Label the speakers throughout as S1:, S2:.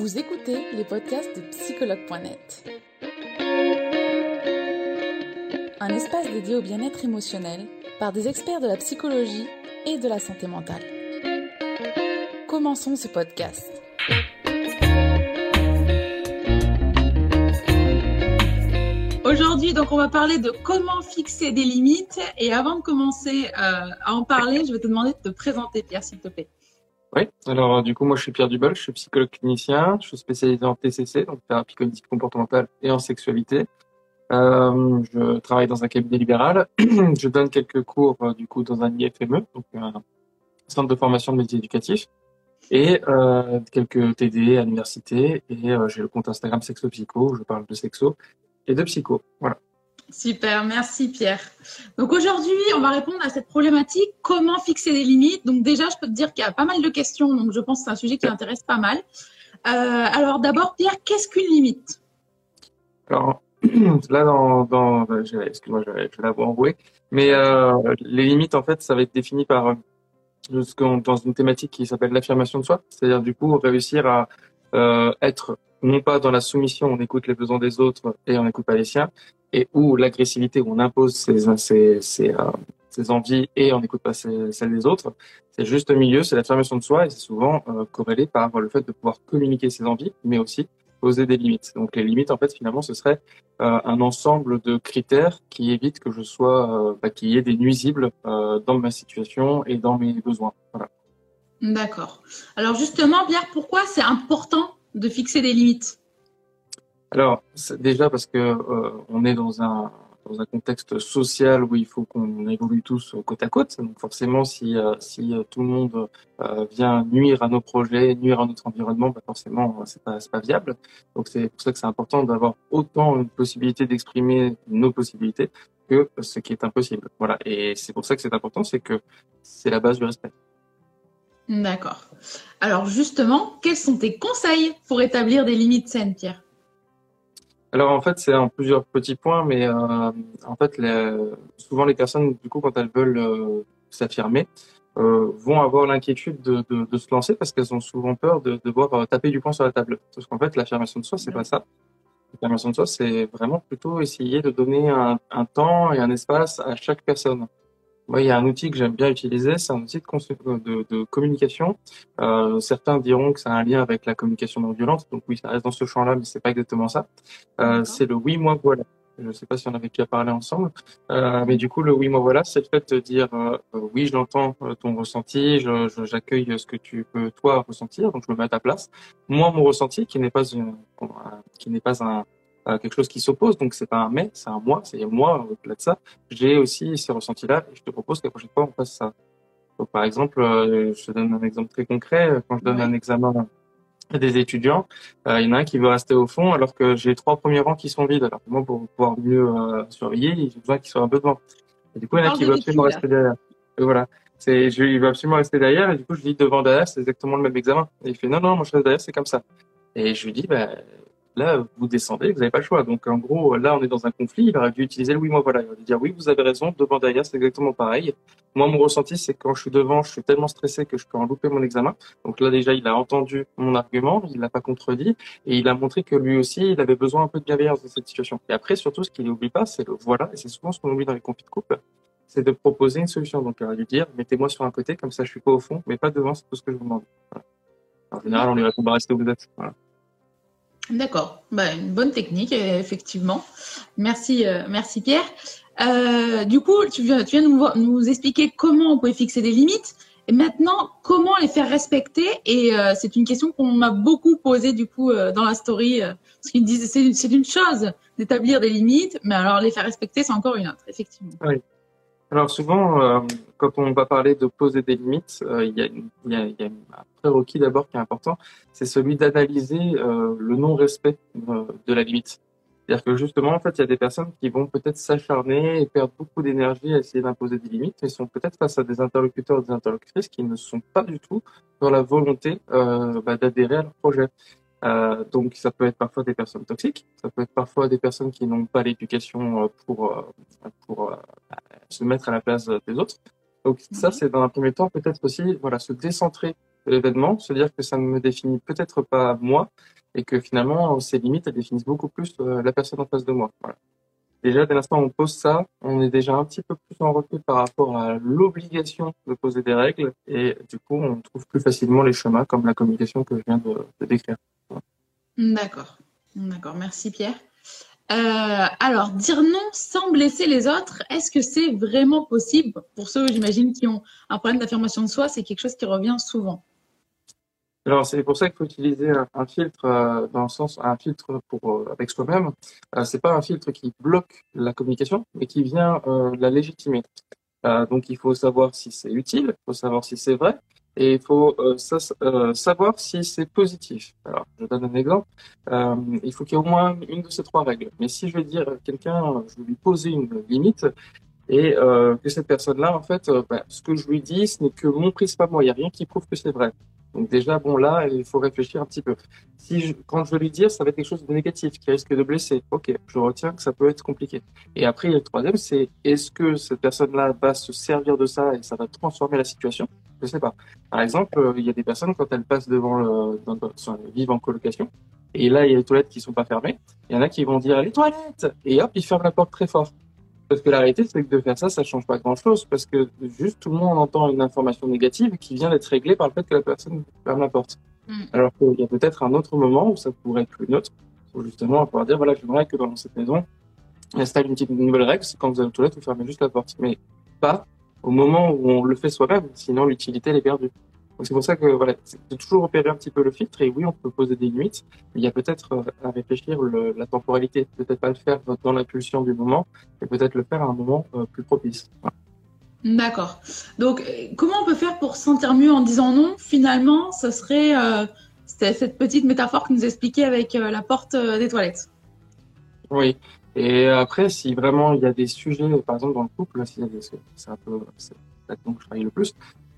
S1: Vous écoutez les podcasts de psychologue.net. Un espace dédié au bien-être émotionnel par des experts de la psychologie et de la santé mentale. Commençons ce podcast. Aujourd'hui, on va parler de comment fixer des limites. Et avant de commencer euh, à en parler, je vais te demander de te présenter, Pierre, s'il te plaît.
S2: Oui, alors euh, du coup, moi je suis Pierre Dubol, je suis psychologue clinicien, je suis spécialisé en TCC, donc thérapie cognitive comportementale et en sexualité. Euh, je travaille dans un cabinet libéral. je donne quelques cours euh, du coup dans un IFME, donc un centre de formation de métiers éducatifs, et euh, quelques TD à l'université. Et euh, j'ai le compte Instagram Sexo Psycho où je parle de sexo et de psycho. Voilà.
S1: Super, merci Pierre. Donc aujourd'hui, on va répondre à cette problématique, comment fixer des limites. Donc déjà, je peux te dire qu'il y a pas mal de questions, donc je pense que c'est un sujet qui intéresse pas mal. Euh, alors d'abord, Pierre, qu'est-ce qu'une limite?
S2: Alors là, dans, excuse-moi, je je l'avoir enroué, mais euh, les limites, en fait, ça va être défini par euh, dans une thématique qui s'appelle l'affirmation de soi, c'est-à-dire du coup réussir à être non pas dans la soumission, on écoute les besoins des autres et on n'écoute pas les siens, et où l'agressivité, où on impose ses, euh, envies et on n'écoute pas celles des autres. C'est juste au milieu, c'est l'affirmation de soi et c'est souvent euh, corrélé par le fait de pouvoir communiquer ses envies, mais aussi poser des limites. Donc les limites, en fait, finalement, ce serait euh, un ensemble de critères qui évitent que je sois, bah, qu'il y ait des nuisibles dans ma situation et dans mes besoins. Voilà.
S1: D'accord. Alors justement, Pierre, pourquoi c'est important de fixer des limites
S2: Alors déjà parce que euh, on est dans un dans un contexte social où il faut qu'on évolue tous côte à côte. Donc forcément, si, euh, si euh, tout le monde vient nuire à nos projets, nuire à notre environnement, bah forcément, c'est pas, pas viable. Donc c'est pour ça que c'est important d'avoir autant une possibilité d'exprimer nos possibilités que ce qui est impossible. Voilà. Et c'est pour ça que c'est important, c'est que c'est la base du respect.
S1: D'accord. Alors justement, quels sont tes conseils pour établir des limites saines, Pierre?
S2: Alors en fait, c'est en plusieurs petits points, mais euh, en fait, souvent les personnes, du coup, quand elles veulent euh, s'affirmer, euh, vont avoir l'inquiétude de, de, de, se lancer parce qu'elles ont souvent peur de devoir euh, taper du poing sur la table. Parce qu'en fait, l'affirmation de soi, c'est pas ça. L'affirmation de soi, c'est vraiment plutôt essayer de donner un temps et un espace à chaque personne. Moi, il y a un outil que j'aime bien utiliser, c'est un outil de, de, de communication. Euh, certains diront que ça a un lien avec la communication non violente, donc oui, ça reste dans ce champ-là, mais c'est pas exactement ça. Euh, c'est le oui, moi, voilà. Je ne sais pas si on avait déjà parlé ensemble, euh, mais du coup, le oui, moi, voilà, c'est le fait de dire euh, oui, je l'entends, euh, ton ressenti, j'accueille je, ce que tu peux toi ressentir, donc je me mets à ta place. Moi, mon ressenti, qui n'est pas une, qui n'est pas un quelque chose qui s'oppose. Donc c'est pas un mais, c'est un moi, c'est moi au-delà de ça. J'ai aussi ces ressentis-là et je te propose que la prochaine fois on fasse ça. Donc par exemple, euh, je te donne un exemple très concret. Quand je donne un examen à des étudiants, euh, il y en a un qui veut rester au fond alors que j'ai trois premiers rangs qui sont vides. Alors moi pour pouvoir mieux euh, surveiller, j'ai besoin qu'il soit un peu devant. Et du coup, il y en a qui veut absolument rester derrière. Et voilà. C'est, je, il veut absolument rester derrière et du coup je dis devant derrière c'est exactement le même examen. Et il fait non non moi je reste derrière c'est comme ça. Et je lui dis bah Là, vous descendez, vous n'avez pas le choix. Donc, en gros, là, on est dans un conflit. Il aurait dû utiliser le oui, moi, voilà. Il aurait dû dire oui, vous avez raison, devant, derrière, c'est exactement pareil. Moi, mon ressenti, c'est quand je suis devant, je suis tellement stressé que je peux en louper mon examen. Donc là, déjà, il a entendu mon argument, il l'a pas contredit et il a montré que lui aussi, il avait besoin un peu de bienveillance dans cette situation. Et après, surtout, ce qu'il n'oublie pas, c'est le voilà. Et c'est souvent ce qu'on oublie dans les conflits de couple c'est de proposer une solution. Donc, il aurait dû dire, mettez-moi sur un côté, comme ça, je suis pas au fond, mais pas devant, c'est tout ce que je vous demande. En général, on lui répond, bah, restez où vous êtes. Voilà.
S1: D'accord, bah, une bonne technique, effectivement. Merci, euh, merci Pierre. Euh, du coup, tu viens, tu viens nous, expliquer comment on peut fixer des limites. Et maintenant, comment les faire respecter? Et euh, c'est une question qu'on m'a beaucoup posée du coup euh, dans la story, parce qu'ils disent c'est, c'est une chose d'établir des limites, mais alors les faire respecter, c'est encore une autre, effectivement.
S2: Alors souvent, euh, quand on va parler de poser des limites, euh, il, y a, il, y y a, un prérequis d'abord qui est important, c'est celui d'analyser euh, le non-respect de la limite. C'est-à-dire que justement, en fait, il y a des personnes qui vont peut-être s'acharner et perdre beaucoup d'énergie à essayer d'imposer des limites, mais sont peut-être face à des interlocuteurs ou des interlocutrices qui ne sont pas du tout dans la volonté bah, d'adhérer à leur projet. Euh, donc ça peut être parfois des personnes toxiques, ça peut être parfois des personnes qui n'ont pas l'éducation pour pour se mettre à la place des autres. Donc ça, c'est dans un premier temps peut-être aussi voilà se décentrer l'événement, se dire que ça ne me définit peut-être pas moi et que finalement ces limites elles définissent beaucoup plus euh, la personne en face de moi. Voilà. Déjà, dès l'instant où on pose ça, on est déjà un petit peu plus en recul par rapport à l'obligation de poser des règles et du coup, on trouve plus facilement les chemins comme la communication que je viens de, décrire.
S1: D'accord. D'accord. Merci Pierre. Euh, alors, dire non sans blesser les autres, est-ce que c'est vraiment possible? Pour ceux, j'imagine, qui ont un problème d'affirmation de soi, c'est quelque chose qui revient souvent.
S2: Alors, c'est pour ça qu'il faut utiliser un, filtre euh, dans le sens, un filtre pour euh, avec soi-même. Euh, c'est pas un filtre qui bloque la communication, mais qui vient la légitimer. donc, il faut savoir si c'est utile, il faut savoir si c'est vrai, et il faut euh, euh, savoir si c'est positif. Alors, je donne un exemple. Euh, il faut qu'il y ait au moins une de ces trois règles. Mais si je vais dire à quelqu'un, je vais lui poser une limite, et que cette personne-là, en fait, bah, ce que je lui dis, ce n'est que mon prisme à moi. Il n'y a rien qui prouve que c'est vrai. Donc déjà, bon, là, il faut réfléchir un petit peu. Si je, quand je vais lui dire, ça va être quelque chose de négatif, qui risque de blesser. Ok, je retiens que ça peut être compliqué. Et après, le troisième, c'est est-ce que cette personne-là va se servir de ça et ça va transformer la situation? Je sais pas. Par exemple, euh, il y a des personnes, quand elles passent devant le, dans, vivent en colocation, et là, il y a les toilettes qui sont pas fermées, il y en a qui vont dire les toilettes Et hop, ils ferment la porte très fort. Parce que la réalité, c'est que de faire ça, ça change pas grand-chose, parce que juste tout le monde entend une information négative qui vient d'être réglée par le fait que la personne ferme la porte. Mm. Alors qu'il y a peut-être un autre moment où ça pourrait être une autre, où justement on pouvoir dire, voilà, j'aimerais que dans cette maison, il installe une petite nouvelle règle, c'est quand vous allez aux toilettes, vous fermez juste la porte. Mais pas au moment où on le fait soi-même, sinon l'utilité elle est perdue c'est pour ça que voilà, c'est toujours opérer un petit peu le filtre. Et oui, on peut poser des limites. Mais il y a peut-être euh, à réfléchir le, la temporalité. Peut-être pas le faire dans l'impulsion du moment, mais peut-être le faire à un moment euh, plus propice.
S1: D'accord. Donc, comment on peut faire pour se sentir mieux en disant non? Finalement, ce serait euh, cette petite métaphore que nous expliquait avec la porte des toilettes.
S2: Oui. Et après, si vraiment il y a des sujets, par exemple dans le couple, c'est un peu, c'est là-dedans que je travaille le plus,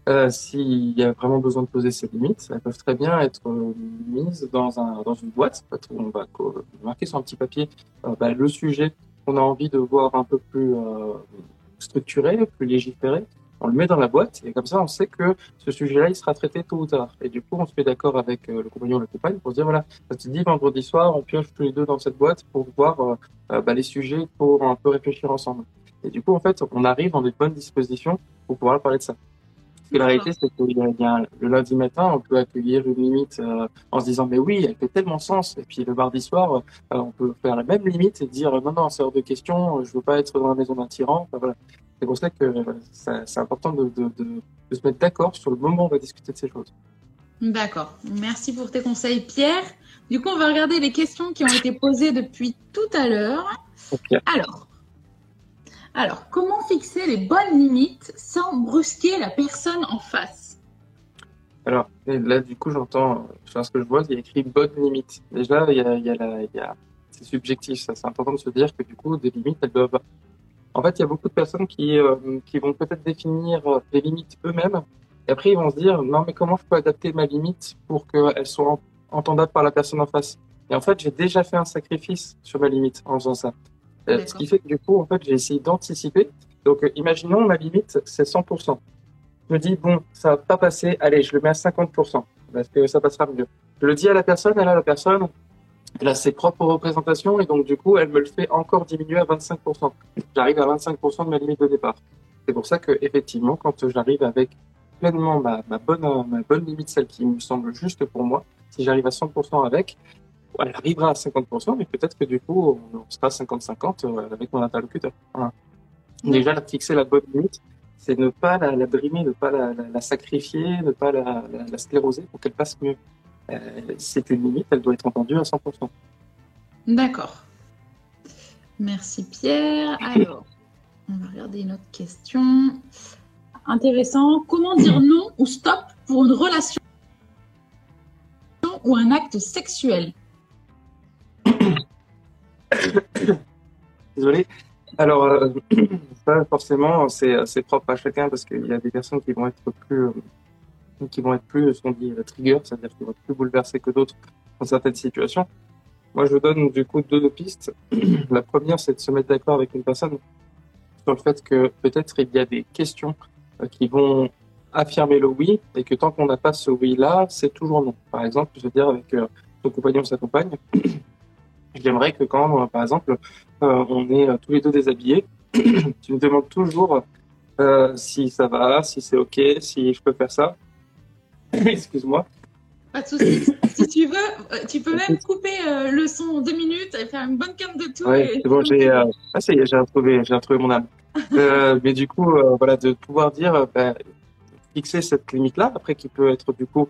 S2: euh, S'il y a vraiment besoin de poser ces limites, elles peuvent très bien être euh, mises dans, un, dans une boîte on va marquer sur un petit papier euh, bah, le sujet qu'on a envie de voir un peu plus euh, structuré, plus légiféré. On le met dans la boîte et comme ça, on sait que ce sujet-là, il sera traité tôt ou tard. Et du coup, on se met d'accord avec le compagnon ou la compagne pour se dire, voilà, ça te dit vendredi soir, on pioche tous les deux dans cette boîte pour voir bah, les sujets pour un peu réfléchir ensemble. Et du coup, en fait, on arrive dans des bonnes dispositions pour pouvoir parler de ça la réalité, c'est que le lundi matin, on peut accueillir une limite euh, en se disant, mais oui, elle fait tellement sens. Et puis le mardi soir, euh, on peut faire la même limite et dire, non, non, c'est hors de question, je veux pas être dans la maison d'un tyran. voilà. C'est pour ça que c'est important de, de, de, de, se mettre d'accord sur le moment où on va discuter de ces choses.
S1: D'accord. Merci pour tes conseils, Pierre. Du coup, on va regarder les questions qui ont été posées depuis tout à l'heure. Alors, alors, comment fixer les bonnes limites sans brusquer la personne en face?
S2: Alors, là, du coup, j'entends, ce que je vois, il y a écrit bonne limite. Déjà, c'est subjectif, ça. C'est important de se dire que du coup, des limites, elles doivent. En fait, il y a beaucoup de personnes qui, euh, qui vont peut-être définir des limites eux-mêmes. Et après, ils vont se dire, non, mais comment je peux adapter ma limite pour qu'elle soit entendable par la personne en face? Et en fait, j'ai déjà fait un sacrifice sur ma limite en faisant ça. Euh, ce qui fait que du coup, en fait, j'ai essayé d'anticiper. Donc, euh, imaginons ma limite, c'est 100%. Je me dis, bon, ça va pas passer, allez, je le mets à 50%, parce que ça passera mieux. Je le dis à la personne, elle a la personne, elle a ses propres représentations, et donc du coup, elle me le fait encore diminuer à 25%. J'arrive à 25% de ma limite de départ. C'est pour ça que, effectivement, quand j'arrive avec pleinement ma, ma, bonne, ma bonne limite, celle qui me semble juste pour moi, si j'arrive à 100% avec, elle arrivera à 50%, mais peut-être que du coup, on sera 50-50 euh, avec mon interlocuteur. Déjà, fixer la bonne limite, c'est ne pas la, la, brimer, ne pas la, la, sacrifier, ne pas la, scléroser pour qu'elle passe mieux. Euh, c'est une limite, elle doit être entendue à 100%.
S1: D'accord. Merci Pierre. Alors, on va regarder une autre question. Intéressant. Comment dire non ou stop pour une relation ou un acte sexuel?
S2: Désolé. Alors, euh, forcément, c'est propre à chacun parce qu'il y a des personnes qui vont être plus, euh, qui vont être plus, ce qu'on dit, trigger, c'est-à-dire qui vont être plus bouleversées que d'autres dans certaines situations. Moi, je donne du coup deux pistes. La première, c'est de se mettre d'accord avec une personne sur le fait que peut-être il y a des questions euh, qui vont affirmer le oui et que tant qu'on n'a pas ce oui-là, c'est toujours non. Par exemple, je veux dire avec euh, ton compagnon ou sa compagne, j'aimerais que quand, par exemple, on est tous les deux déshabillés, tu me demandes toujours si ça va, si c'est ok, si je peux faire ça. Excuse-moi.
S1: Pas de soucis. si tu veux, euh, tu peux même couper euh, le son en deux minutes et faire une bonne canne de tout.
S2: Oui, c'est bon, j'ai, euh, ah, j'ai retrouvé, j'ai retrouvé mon âme. mais du coup, voilà, de pouvoir dire, bah, fixer cette limite-là, après qui peut être du coup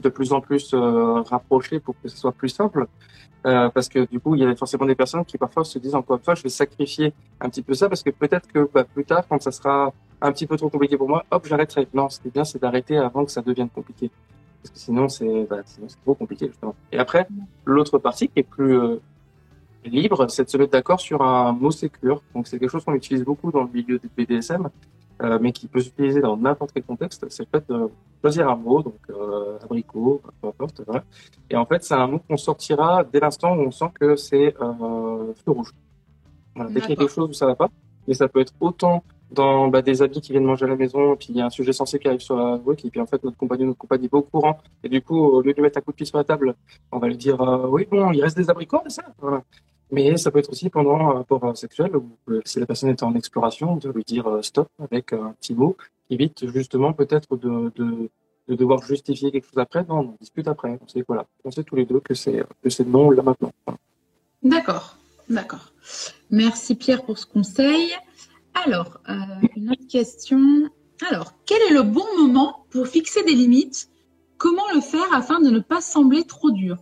S2: de plus en plus rapprochée pour que ce soit plus simple. parce que du coup, il y a forcément des personnes qui parfois se disent encore une fois, je vais sacrifier un petit peu ça parce que peut-être que bah, plus tard, quand ça sera un petit peu trop compliqué pour moi, hop, j'arrêterai. Non, ce qui est bien, c'est d'arrêter avant que ça devienne compliqué parce que sinon c'est bah, trop compliqué justement. Et après, l'autre partie qui est plus euh, libre, c'est de se mettre d'accord sur un mot sécure. Donc c'est quelque chose qu'on utilise beaucoup dans le milieu des BDSM, euh, mais qui peut s'utiliser dans n'importe quel contexte. C'est le fait de choisir un mot, donc euh, abricot, peu importe. Voilà. Et en fait, c'est un mot qu'on sortira dès l'instant où on sent que c'est euh, feu rouge. Voilà. Dès qu'il y a quelque chose où ça va pas, mais ça peut être autant dans bah, des habits qui viennent manger à la maison, puis il y a un sujet sensé qui arrive sur la route, et puis en fait notre compagnon, notre compagne est pas au courant, et du coup au lieu de lui mettre un coup de pied sur la table, on va lui dire euh, oui bon il reste des abricots, c'est ça? Voilà. Mais ça peut être aussi pendant un rapport sexuel, ou euh, si la personne est en exploration, de lui dire euh, stop avec un petit mot, évite justement peut-être de, de, de, devoir justifier quelque chose après. Non, on discute après. On sait voilà, on sait tous les deux que c'est que c'est non là maintenant.
S1: D'accord, d'accord. Merci Pierre pour ce conseil. Alors, euh, une autre question. Alors, quel est le bon moment pour fixer des limites? Comment le faire afin de ne pas sembler trop dur?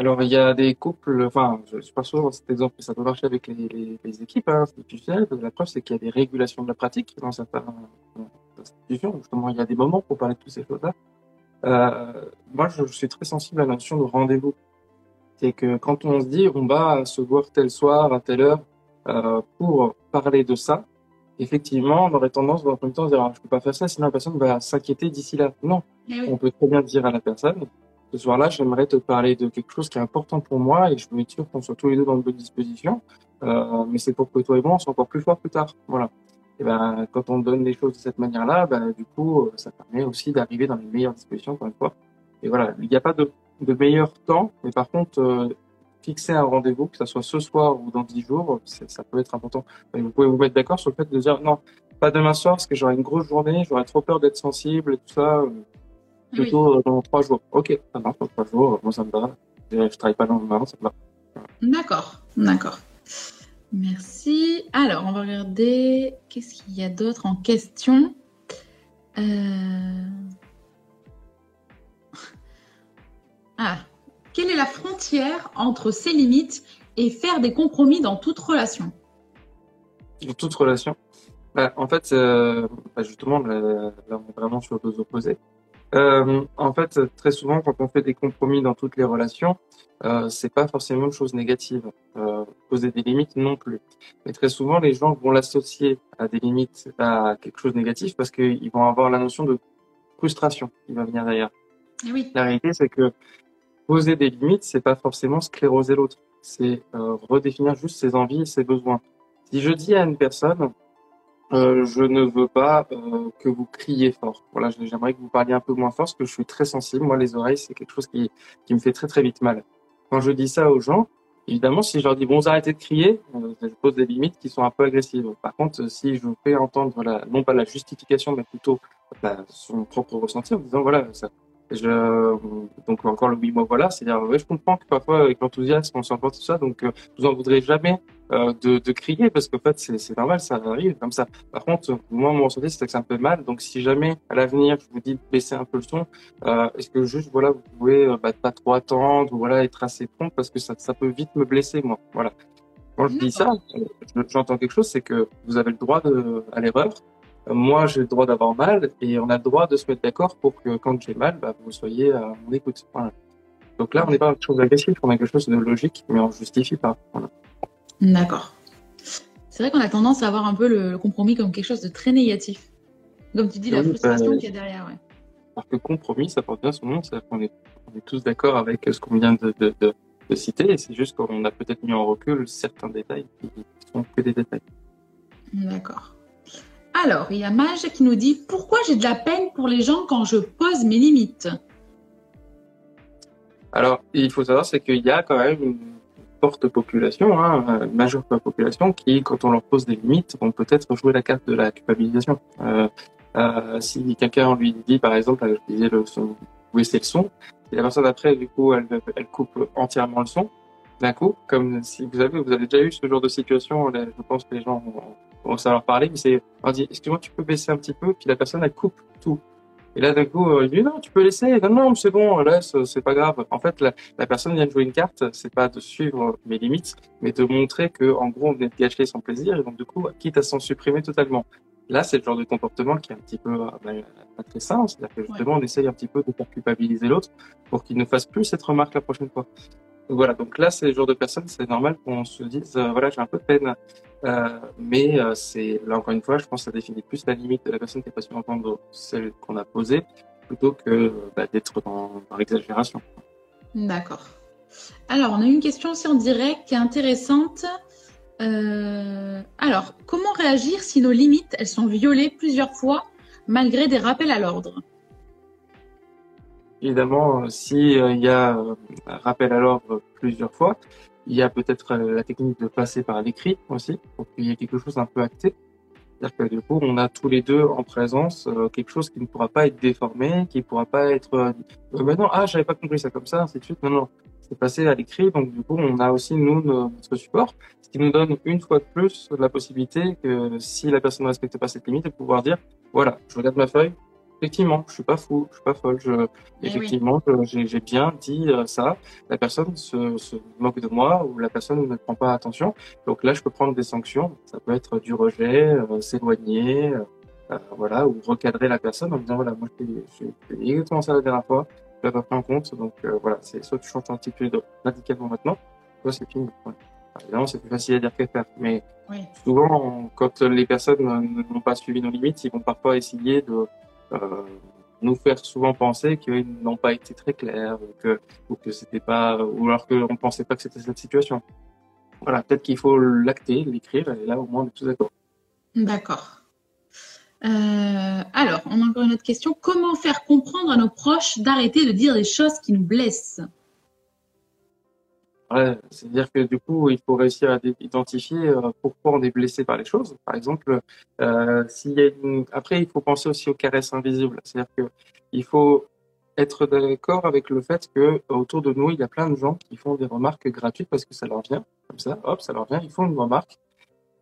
S2: Alors, il y a des couples, enfin, je suis pas sûr dans cet exemple, ça peut marcher avec les, équipes hein, institutionnelles. La preuve, c'est qu'il y a des régulations de la pratique dans certaines institutions. Justement, il y a des moments pour parler de toutes ces choses-là. Euh, moi, je, suis très sensible à la notion de rendez-vous. C'est que quand on se dit, on va se voir tel soir, à telle heure, euh, pour parler de ça, effectivement, on aurait tendance dans le premier temps à dire ah, je peux pas faire ça, sinon la personne va s'inquiéter d'ici là. Non, eh on peut très bien dire à la personne ce soir-là, j'aimerais te parler de quelque chose qui est important pour moi et je veux être sûr qu'on soit tous les deux dans de bonnes dispositions. Euh, mais c'est pour que toi et moi, on soit encore plus forts plus tard. Voilà. Et ben, quand on donne les choses de cette manière-là, ben, du coup, euh, ça permet aussi d'arriver dans les meilleures dispositions, encore une fois. Et voilà, il n'y a pas de, meilleur temps, mais par contre, euh, fixer un rendez-vous, que ce soit ce soir ou dans dix jours, ça peut être important. vous pouvez vous mettre d'accord sur le fait de dire non, pas demain soir parce que j'aurai une grosse journée, j'aurai trop peur d'être sensible et tout ça. Euh, plutôt euh, dans trois jours. Ok, ça marche dans trois jours, moi ça me va. Je travaille pas dans le moment, ça me va.
S1: D'accord, d'accord. Merci. Alors, on va regarder qu'est-ce qu'il y a d'autre en question? Euh... Ah, quelle est la frontière entre ces limites et faire des compromis dans toute relation?
S2: Dans toute relation? Bah, En fait, euh, bah, justement, là, on est vraiment sur deux opposés. Euh, en fait, très souvent, quand on fait des compromis dans toutes les relations, euh, c'est pas forcément une chose négative. Euh, poser des limites non plus. Mais très souvent, les gens vont l'associer à des limites, à quelque chose de négatif, parce qu'ils vont avoir la notion de frustration qui va venir derrière.
S1: Oui.
S2: La réalité, c'est que poser des limites, c'est pas forcément scléroser l'autre. C'est euh, redéfinir juste ses envies et ses besoins. Si je dis à une personne, euh, je ne veux pas euh, que vous criez fort. Voilà, j'aimerais que vous parliez un peu moins fort parce que je suis très sensible. Moi, les oreilles, c'est quelque chose qui, qui me fait très très vite mal. Quand je dis ça aux gens, évidemment, si je leur dis bon, arrêtez de crier, euh, je pose des limites qui sont un peu agressives. Par contre, si je vous fais entendre la, non pas la justification, mais plutôt son propre ressenti en disant voilà, ça, je, donc encore le oui moi voilà, c'est-à-dire ouais, je comprends que parfois avec l'enthousiasme on s'emporte tout ça, donc euh, vous en voudrez jamais euh, de, de, crier parce qu'en fait c'est normal, ça arrive comme ça. Par contre moi mon ressenti c'est que c'est un peu mal, donc si jamais à l'avenir je vous dis de baisser un peu le son, euh, est-ce que juste voilà vous pouvez euh, bah, pas trop attendre ou voilà être assez prompt parce que ça, ça peut vite me blesser moi, voilà. Quand je dis ça, j'entends quelque chose, c'est que vous avez le droit de, à l'erreur, moi j'ai le droit d'avoir mal et on a le droit de se mettre d'accord pour que quand j'ai mal, bah, vous soyez à mon écoute. Donc là, on n'est pas quelque chose d'agressif, on a quelque chose de logique, mais on justifie pas.
S1: D'accord. C'est vrai qu'on a tendance à avoir un peu le, compromis comme quelque chose de très négatif. Comme tu dis, la frustration bah, qu'il y a derrière. Ouais.
S2: Alors que compromis, ça porte bien son nom, c'est qu'on est, on est tous d'accord avec ce qu'on vient de, de, de, citer, et c'est juste qu'on a peut-être mis en recul certains détails qui sont que des détails.
S1: D'accord. Alors, il y a Mage qui nous dit Pourquoi j'ai de la peine pour les gens quand je pose mes limites?
S2: Alors, il faut savoir, c'est qu'il y a quand même une forte population, hein, une majeure population, qui, quand on leur pose des limites, vont peut-être jouer la carte de la culpabilisation. Euh, euh, si quelqu'un lui dit, par exemple, je disais le son, le son, et la personne après, du coup, elle, elle coupe entièrement le son, d'un coup, comme si vous avez, vous avez déjà eu ce genre de situation, je pense que les gens vont, vont savoir parler, mais c'est, on dit, excuse-moi, tu peux baisser un petit peu, puis la personne, elle coupe tout. Et là, d'un coup, euh, il dit non, tu peux laisser. Non, non, c'est bon, laisse, c'est pas grave. En fait, la, la, personne vient de jouer une carte, c'est pas de suivre mes limites, mais de montrer que, en gros, on vient de gâcher son plaisir, et donc, du coup, quitte à s'en supprimer totalement. Là, c'est le genre de comportement qui est un petit peu euh, ben, pas très sain, c'est-à-dire que justement, on essaye un petit peu de faire culpabiliser l'autre pour qu'il ne fasse plus cette remarque la prochaine fois. voilà, donc là, c'est le genre de personne, c'est normal qu'on se dise, euh, voilà, j'ai un peu de peine euh, mais euh, c'est là encore une fois, je pense que ça définit plus la limite de la personne qui est pas su entendre celle qu'on a posée, plutôt que bah, d'être dans, dans l'exagération.
S1: D'accord. Alors, on a une question aussi en direct qui est intéressante. Euh, alors, comment réagir si nos limites, elles sont violées plusieurs fois malgré des rappels à l'ordre?
S2: Évidemment, s'il y a un rappel à l'ordre plusieurs fois, il y a peut-être euh, la technique de passer par l'écrit aussi, pour qu'il y ait quelque chose un peu acté. C'est-à-dire que du coup, on a tous les deux en présence euh, quelque chose qui ne pourra pas être déformé, qui ne pourra pas être euh, euh maintenant, ah, j'avais pas compris ça comme ça, ainsi de suite. Non, non, c'est passé à l'écrit. Donc du coup, on a aussi nous notre support, ce qui nous donne une fois de plus la possibilité que si la personne ne respecte pas cette limite, de pouvoir dire, voilà, je regarde ma feuille, Effectivement, je suis pas fou, je suis pas folle. Je, eh effectivement, j'ai bien dit euh, ça. La personne se, se, moque de moi ou la personne ne prend pas attention. Donc là, je peux prendre des sanctions. Ça peut être du rejet, euh, s'éloigner, euh, voilà, ou recadrer la personne en disant voilà, moi j'ai exactement ça la dernière fois, je l'ai pas pris en compte. Donc voilà, c'est soit tu changes ton attitude radicalement maintenant, soit c'est fini. évidemment, c'est plus facile à dire qu'à faire, mais souvent, quand les personnes n'ont pas suivi nos limites, ils vont parfois essayer de euh, nous faire souvent penser qu'ils n'ont pas été très clairs ou que, c'était pas, ou alors qu'on pensait pas que c'était cette situation. Voilà, peut-être qu'il faut l'acter, l'écrire, et là au moins on est tous d'accord.
S1: D'accord. Euh, alors, on a encore une autre question. Comment faire comprendre à nos proches d'arrêter de dire des choses qui nous blessent?
S2: C'est-à-dire que du coup, il faut réussir à identifier euh, pourquoi on est blessé par les choses. Par exemple, euh, après, il faut penser aussi aux caresses invisibles. C'est-à-dire que il faut être d'accord avec le fait que autour de nous, il y a plein de gens qui font des remarques gratuites parce que ça leur vient, comme ça, hop, ça leur vient, ils font une remarque.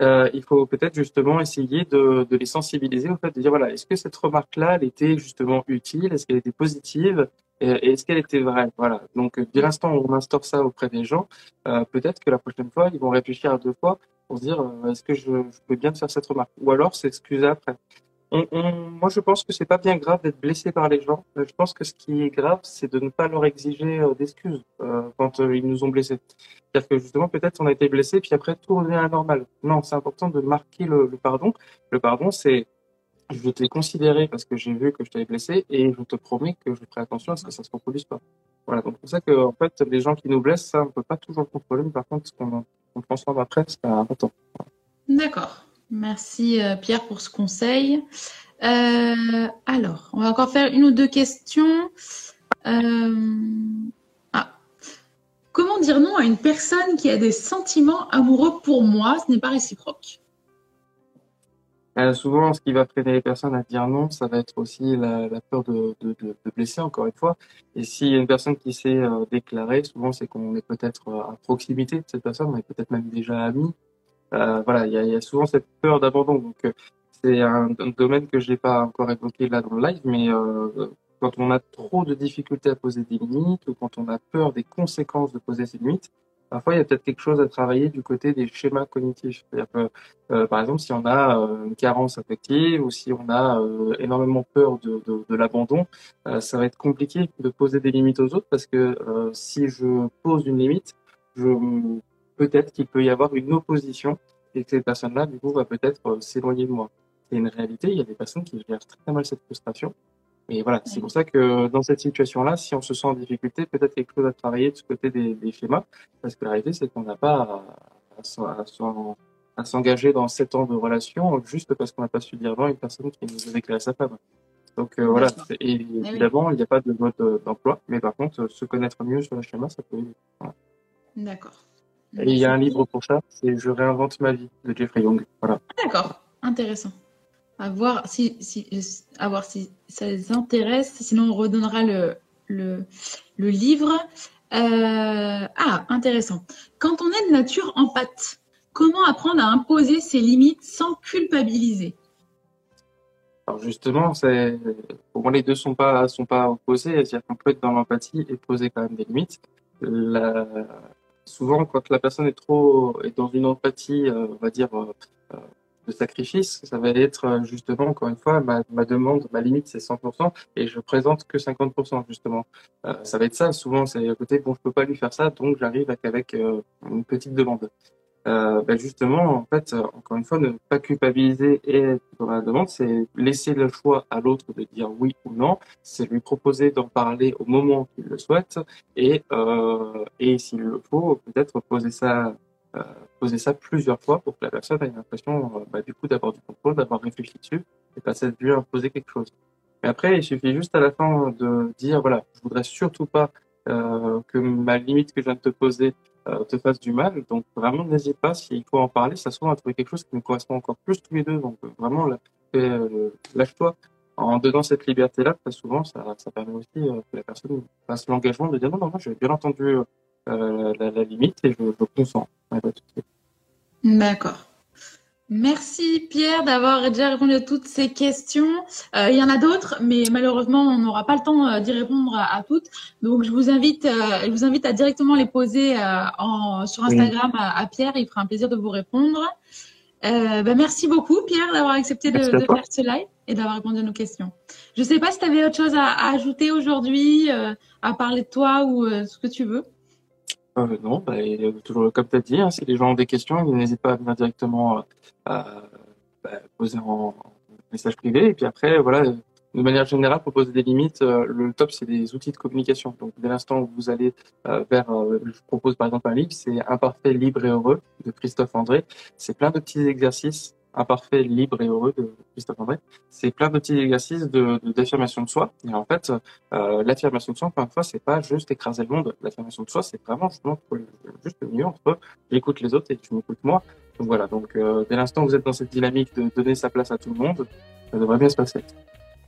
S2: Euh, il faut peut-être justement essayer de, de, les sensibiliser au fait de dire voilà, est-ce que cette remarque-là, elle était justement utile, est-ce qu'elle était positive, est-ce qu'elle était vraie? Voilà. Donc, dès l'instant où on instaure ça auprès des gens, euh, peut-être que la prochaine fois, ils vont réfléchir à deux fois pour se dire euh, est-ce que je, peux bien faire cette remarque? Ou alors s'excuser après. Moi, je pense que c'est pas bien grave d'être blessé par les gens. Je pense que ce qui est grave, c'est de ne pas leur exiger euh, d'excuses euh, quand euh, ils nous ont blessés. C'est-à-dire que justement, peut-être on a été blessé, puis après tout revient à normal. Non, c'est important de marquer le pardon. Le pardon, c'est je t'ai considéré parce que j'ai vu que je t'avais blessé et je te promets que je ferai attention à ce que ça se reproduise pas. Voilà, donc c'est pour ça que en fait, les gens qui nous blessent, ça, on peut pas toujours contrôler, mais par contre, ce qu'on qu transforme après, c'est important.
S1: D'accord. Merci euh, Pierre pour ce conseil. Euh, alors, on va encore faire une ou deux questions. Euh... Ah. Comment dire non à une personne qui a des sentiments amoureux pour moi? Ce n'est pas réciproque.
S2: Euh, souvent, ce qui va freiner les personnes à dire non, ça va être aussi la, peur de, de, de, de, blesser, encore une fois. Et s'il y a une personne qui s'est euh, déclarée, souvent, c'est qu'on est peut-être euh, à proximité de cette personne, on est peut-être même déjà amis. Euh, voilà, il y a, y a, souvent cette peur d'abandon. Donc, c'est un, un, domaine que je n'ai pas encore évoqué là dans le live, mais quand on a trop de difficultés à poser des limites ou quand on a peur des conséquences de poser ces limites, Parfois, il y a peut-être quelque chose à travailler du côté des schémas cognitifs. Euh, par exemple, si on a euh, une carence affective ou si on a euh, énormément peur de, de, l'abandon, ça va être compliqué de poser des limites aux autres parce que si je pose une limite, peut-être qu'il peut y avoir une opposition et que cette personne-là, du coup, va peut-être s'éloigner de moi. C'est une réalité. Il y a des personnes qui gèrent très mal cette frustration et voilà, c'est pour ça que dans cette situation-là, si on se sent en difficulté, peut-être quelque chose à travailler de ce côté des, des schémas, parce que la réalité, c'est qu'on n'a pas à, s'engager dans sept ans de relation juste parce qu'on n'a pas su dire non à une personne qui nous a déclaré sa femme. Donc euh, voilà, et, eh évidemment, il n'y a pas de mode euh, d'emploi, mais par contre, se connaître mieux sur le schéma, ça peut aider.
S1: D'accord.
S2: Et il y a un livre pour ça, c'est Je réinvente ma vie de Jeffrey Young. Voilà.
S1: D'accord, intéressant. À voir si, si, à si ça les intéresse. Sinon, on redonnera le, le, le livre. Euh, ah, intéressant. Quand on est de nature en comment apprendre à imposer ses limites sans culpabiliser?
S2: Alors justement, c'est pour moi les deux sont pas sont pas opposés, c'est-à-dire qu'on peut être dans l'empathie et poser quand même des limites. Souvent, quand la personne est trop est dans une empathie, euh, on va dire euh, de sacrifice, ça va être euh, justement, encore une fois, ma, ma demande, ma limite, c'est 100% et je présente que 50%, justement. Euh, ça va être ça, souvent, c'est à côté, bon, je peux pas lui faire ça, donc j'arrive avec, euh, une petite demande. Ben justement, en fait, encore une fois, ne pas culpabiliser et dans la demande, c'est laisser le choix à l'autre de dire oui ou non, c'est lui proposer d'en parler au moment qu'il le souhaite et, et s'il le faut, peut-être poser ça poser ça plusieurs fois pour que la personne ait l'impression euh, bah, du coup d'avoir du contrôle, d'avoir réfléchi dessus et pas s'être vu imposer quelque chose. Mais après, il suffit juste à la fin de dire voilà, je voudrais surtout pas euh, que ma limite que je viens de te poser euh, te fasse du mal. Donc vraiment, n'hésite pas s'il faut en parler. Ça se trouve, on va trouver quelque chose qui nous correspond encore plus tous les deux. Donc vraiment, lâche-toi. En donnant cette liberté-là, souvent, ça, ça permet aussi que la personne fasse l'engagement de dire non, non, moi j'ai bien entendu euh, la, la, limite et je, je consens.
S1: D'accord. Merci Pierre d'avoir déjà répondu à toutes ces questions. Euh, il y en a d'autres, mais malheureusement on n'aura pas le temps euh, d'y répondre à, à, toutes. Donc je vous invite, euh, je vous invite à directement les poser euh, en, sur Instagram oui. à, à, Pierre. Il fera un plaisir de vous répondre. Bah, merci beaucoup Pierre d'avoir accepté de, de faire ce live et d'avoir répondu à nos questions. Je ne sais pas si tu avais autre chose à, à ajouter aujourd'hui, à parler de toi ou ce que tu veux.
S2: Euh, non, bah, toujours comme tu as dit, hein, si les gens ont des questions, ils n'hésitent pas à venir directement euh, bah, poser en, message privé. Et puis après, voilà, de manière générale, pour poser des limites, euh, le top, c'est des outils de communication. Donc, dès l'instant où vous allez euh, vers, euh, je propose par exemple un livre, c'est Imparfait, libre et heureux de Christophe André. C'est plein de petits exercices imparfait, libre et heureux de Christophe André. C'est plein de petits exercices de, d'affirmation de, soi. Et en fait, euh, l'affirmation de soi, encore une fois, c'est pas juste écraser le monde. L'affirmation de soi, c'est vraiment justement juste le mieux entre j'écoute les autres et tu m'écoutes moi. Donc voilà. Donc euh, dès l'instant où vous êtes dans cette dynamique de donner sa place à tout le monde, ça devrait bien se passer.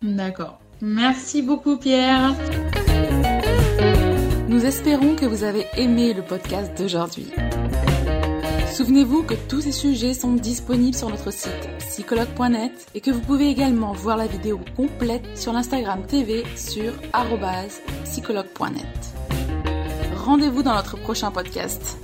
S1: D'accord. Merci beaucoup, Pierre. Nous espérons que vous avez aimé le podcast d'aujourd'hui. Souvenez-vous que tous ces sujets sont disponibles sur notre site psychologue.net et que vous pouvez également voir la vidéo complète sur l'Instagram TV sur psychologue.net. Rendez-vous dans notre prochain podcast.